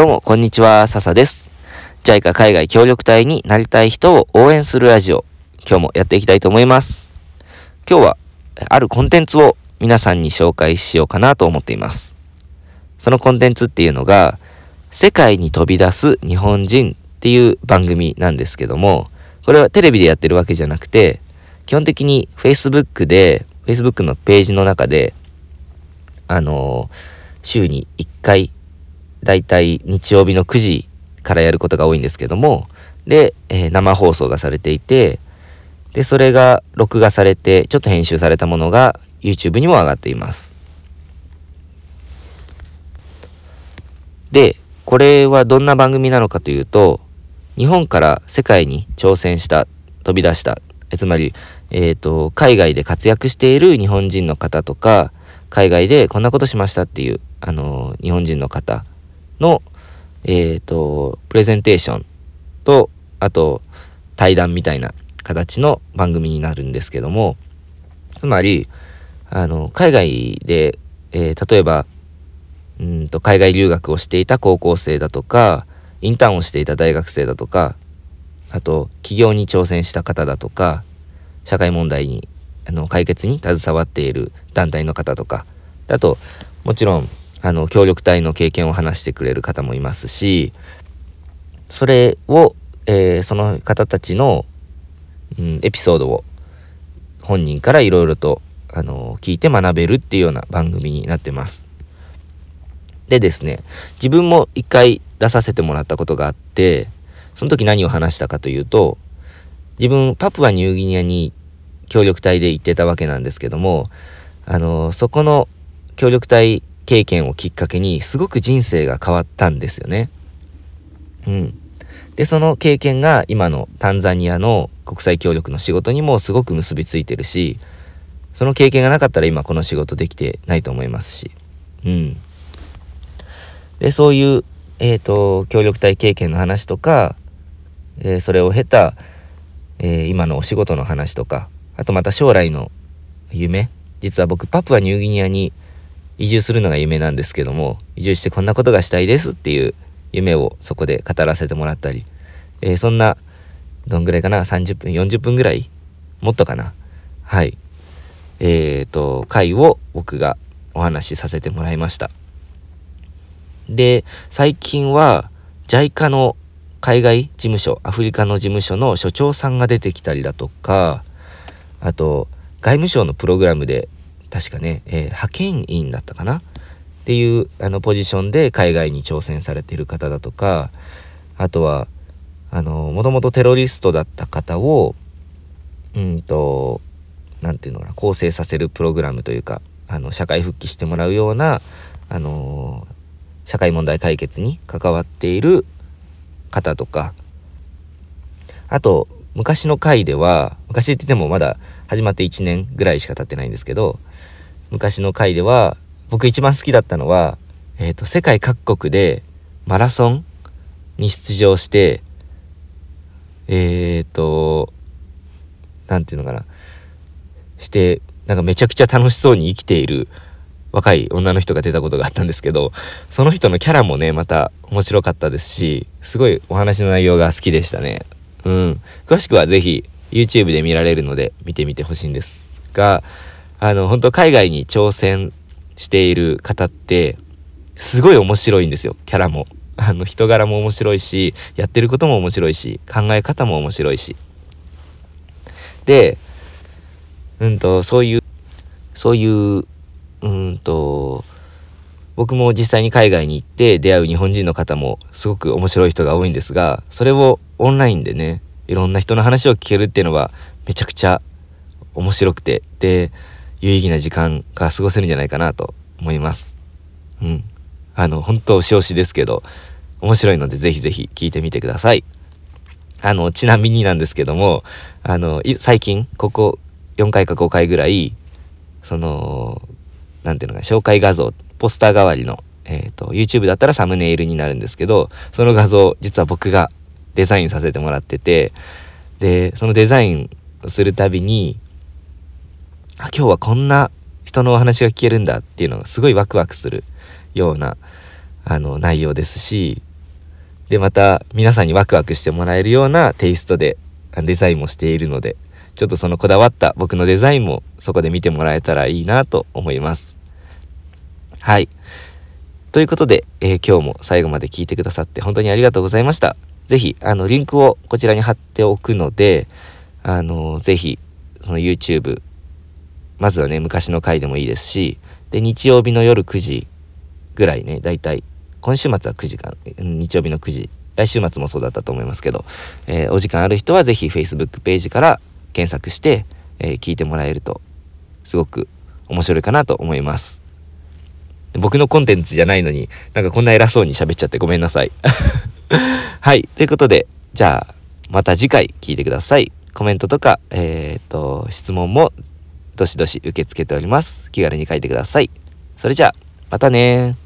どうも、こんにちは、笹です。JICA 海外協力隊になりたい人を応援するラジオ、今日もやっていきたいと思います。今日は、あるコンテンツを皆さんに紹介しようかなと思っています。そのコンテンツっていうのが、世界に飛び出す日本人っていう番組なんですけども、これはテレビでやってるわけじゃなくて、基本的に Facebook で、Facebook のページの中で、あのー、週に1回だいたい日曜日の9時からやることが多いんですけども、で、えー、生放送がされていて、で、それが録画されて、ちょっと編集されたものが YouTube にも上がっています。で、これはどんな番組なのかというと、日本から世界に挑戦した、飛び出した、つまり、えっ、ー、と、海外で活躍している日本人の方とか、海外でこんなことしましたっていう、あのー、日本人の方の、えっ、ー、と、プレゼンテーションと、あと、対談みたいな形の番組になるんですけども、つまり、あの、海外で、えー、例えば、うんと、海外留学をしていた高校生だとか、インターンをしていた大学生だとか、あと、起業に挑戦した方だとか、社会問題に、あの、解決に携わっている団体の方とか、あと、もちろん、あの協力隊の経験を話してくれる方もいますしそれを、えー、その方たちの、うん、エピソードを本人からいろいろとあの聞いて学べるっていうような番組になってます。でですね自分も一回出させてもらったことがあってその時何を話したかというと自分パプアニューギニアに協力隊で行ってたわけなんですけどもあのそこの協力隊経験をきっかけにすごく人生が変わったんですよね。うん。で、その経験が今のタンザニアの国際協力の仕事にもすごく結びついてるし、その経験がなかったら今この仕事できてないと思いますし。うん。で、そういう、えっ、ー、と、協力隊経験の話とか、えー、それを経た、えー、今のお仕事の話とか、あとまた将来の夢。実は僕、パプアニューギニアに移住するのが夢なんですけども移住してこんなことがしたいですっていう夢をそこで語らせてもらったり、えー、そんなどんぐらいかな30分40分ぐらいもっとかな。はい。えっ、ー、と回を僕がお話しさせてもらいました。で最近は JICA の海外事務所アフリカの事務所の所長さんが出てきたりだとかあと外務省のプログラムで確かね、えー、派遣員だったかな？っていうあのポジションで海外に挑戦されている方だとかあとはあのもともとテロリストだった方をうんと何て言うのかな構成させるプログラムというかあの社会復帰してもらうようなあの社会問題解決に関わっている方とかあと昔の回では昔って言ってもまだ始まって1年ぐらいしか経ってないんですけど昔の回では僕一番好きだったのは、えーと、世界各国でマラソンに出場してえっ、ー、と何て言うのかなしてなんかめちゃくちゃ楽しそうに生きている若い女の人が出たことがあったんですけどその人のキャラもねまた面白かったですしすごいお話の内容が好きでしたね。うん詳しくは是非 YouTube で見られるので見てみてほしいんですがあの、本当海外に挑戦している方って、すごい面白いんですよ、キャラも。あの、人柄も面白いし、やってることも面白いし、考え方も面白いし。で、うんと、そういう、そういう、うんと、僕も実際に海外に行って出会う日本人の方もすごく面白い人が多いんですが、それをオンラインでね、いろんな人の話を聞けるっていうのはめちゃくちゃ面白くて、で、有意義な時間が過ごせるんじゃないかなと思います。うん。あの、本当押ししですけど、面白いのでぜひぜひ聞いてみてください。あの、ちなみになんですけども、あの、最近、ここ4回か5回ぐらい、その、なんていうのか、紹介画像、ポスター代わりの、えっ、ー、と、YouTube だったらサムネイルになるんですけど、その画像、実は僕がデザインさせてもらってて、で、そのデザインするたびに、あ今日はこんな人のお話が聞けるんだっていうのがすごいワクワクするようなあの内容ですしで、また皆さんにワクワクしてもらえるようなテイストでデザインもしているので、ちょっとそのこだわった僕のデザインもそこで見てもらえたらいいなと思います。はい。ということで、えー、今日も最後まで聞いてくださって本当にありがとうございました。ぜひ、あの、リンクをこちらに貼っておくので、あの、ぜひ、その YouTube、まずはね、昔の回でもいいですし、で、日曜日の夜9時ぐらいね、だいたい、今週末は9時間、日曜日の9時、来週末もそうだったと思いますけど、えー、お時間ある人はぜひ Facebook ページから検索して、えー、聞いてもらえると、すごく面白いかなと思います。僕のコンテンツじゃないのに、なんかこんな偉そうに喋っちゃってごめんなさい。はい。ということで、じゃあ、また次回聞いてください。コメントとか、えっ、ー、と、質問も、どしどし受け付けております。気軽に書いてください。それじゃあ、またね